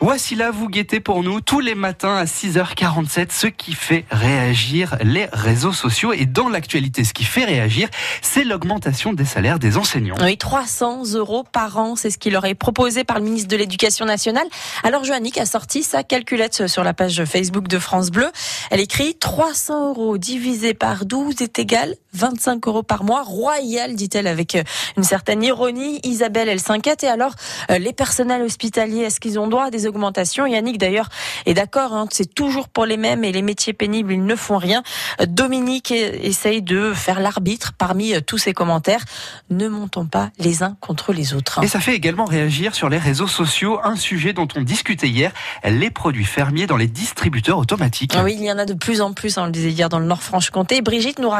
Voici là, vous guettez pour nous tous les matins à 6h47 ce qui fait réagir les réseaux sociaux. Et dans l'actualité, ce qui fait réagir, c'est l'augmentation des salaires des enseignants. Oui, 300 euros par an, c'est ce qui leur est proposé par le ministre de l'Éducation nationale. Alors Joannick a sorti sa calculette sur la page Facebook de France Bleu. Elle écrit 300 euros divisé par 12 est égal 25 euros par mois. Royal, dit-elle avec une certaine ironie. Isabelle, elle s'inquiète. Et alors, euh, les personnels hospitaliers, est-ce qu'ils ont droit à des augmentations. Yannick d'ailleurs est d'accord, hein, c'est toujours pour les mêmes et les métiers pénibles, ils ne font rien. Dominique essaye de faire l'arbitre parmi euh, tous ces commentaires. Ne montons pas les uns contre les autres. Hein. Et ça fait également réagir sur les réseaux sociaux un sujet dont on discutait hier, les produits fermiers dans les distributeurs automatiques. Oui, il y en a de plus en plus, hein, on le disait hier dans le Nord-Franche-Comté. Brigitte nous raconte